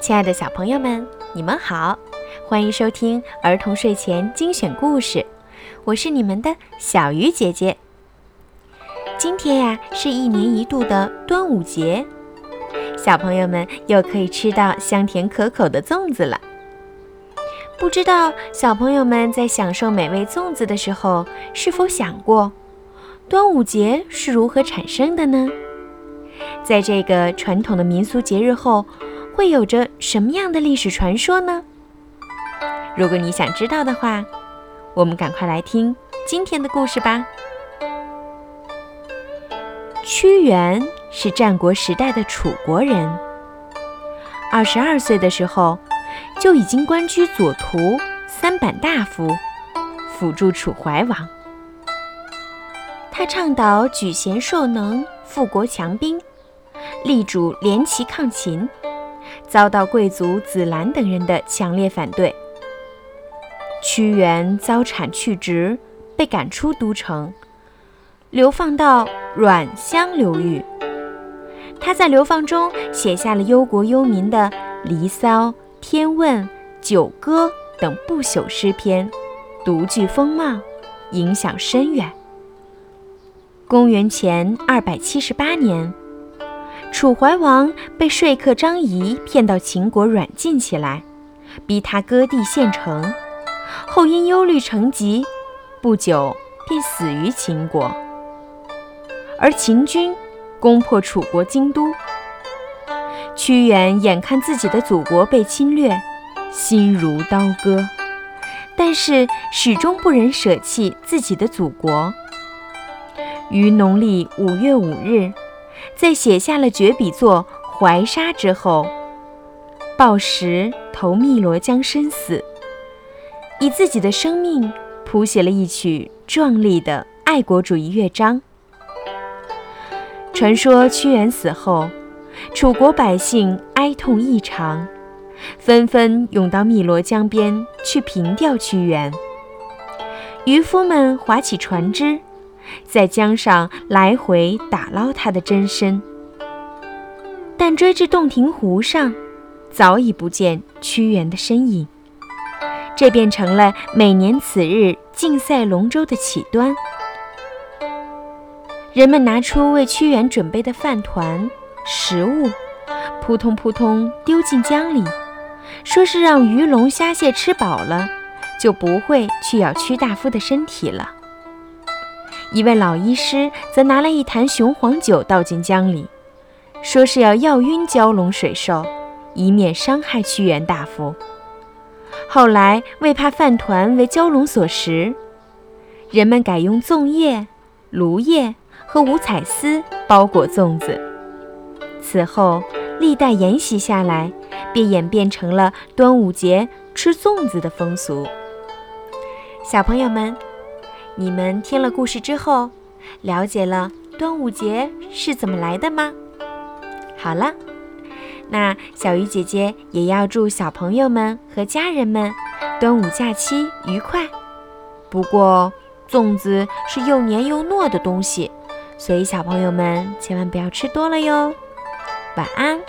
亲爱的小朋友们，你们好，欢迎收听儿童睡前精选故事，我是你们的小鱼姐姐。今天呀，是一年一度的端午节，小朋友们又可以吃到香甜可口的粽子了。不知道小朋友们在享受美味粽子的时候，是否想过端午节是如何产生的呢？在这个传统的民俗节日后。会有着什么样的历史传说呢？如果你想知道的话，我们赶快来听今天的故事吧。屈原是战国时代的楚国人，二十二岁的时候就已经官居左徒、三板大夫，辅助楚怀王。他倡导举贤授能、富国强兵，力主联齐抗秦。遭到贵族子兰等人的强烈反对，屈原遭产去职，被赶出都城，流放到阮乡流域。他在流放中写下了忧国忧民的《离骚》《天问》《九歌》等不朽诗篇，独具风貌，影响深远。公元前二百七十八年。楚怀王被说客张仪骗到秦国软禁起来，逼他割地献城，后因忧虑成疾，不久便死于秦国。而秦军攻破楚国京都，屈原眼看自己的祖国被侵略，心如刀割，但是始终不忍舍弃自己的祖国。于农历五月五日。在写下了绝笔作《怀沙》之后，抱石投汨罗江身死，以自己的生命谱写了一曲壮丽的爱国主义乐章。传说屈原死后，楚国百姓哀痛异常，纷纷涌到汨罗江边去凭吊屈原。渔夫们划起船只。在江上来回打捞他的真身，但追至洞庭湖上，早已不见屈原的身影。这便成了每年此日竞赛龙舟的起端。人们拿出为屈原准备的饭团、食物，扑通扑通丢进江里，说是让鱼龙虾蟹吃饱了，就不会去咬屈大夫的身体了。一位老医师则拿了一坛雄黄酒倒进江里，说是要药晕蛟龙水兽，以免伤害屈原大夫。后来为怕饭团为蛟龙所食，人们改用粽叶、芦叶和五彩丝包裹粽子。此后历代沿袭下来，便演变成了端午节吃粽子的风俗。小朋友们。你们听了故事之后，了解了端午节是怎么来的吗？好了，那小鱼姐姐也要祝小朋友们和家人们端午假期愉快。不过，粽子是又黏又糯的东西，所以小朋友们千万不要吃多了哟。晚安。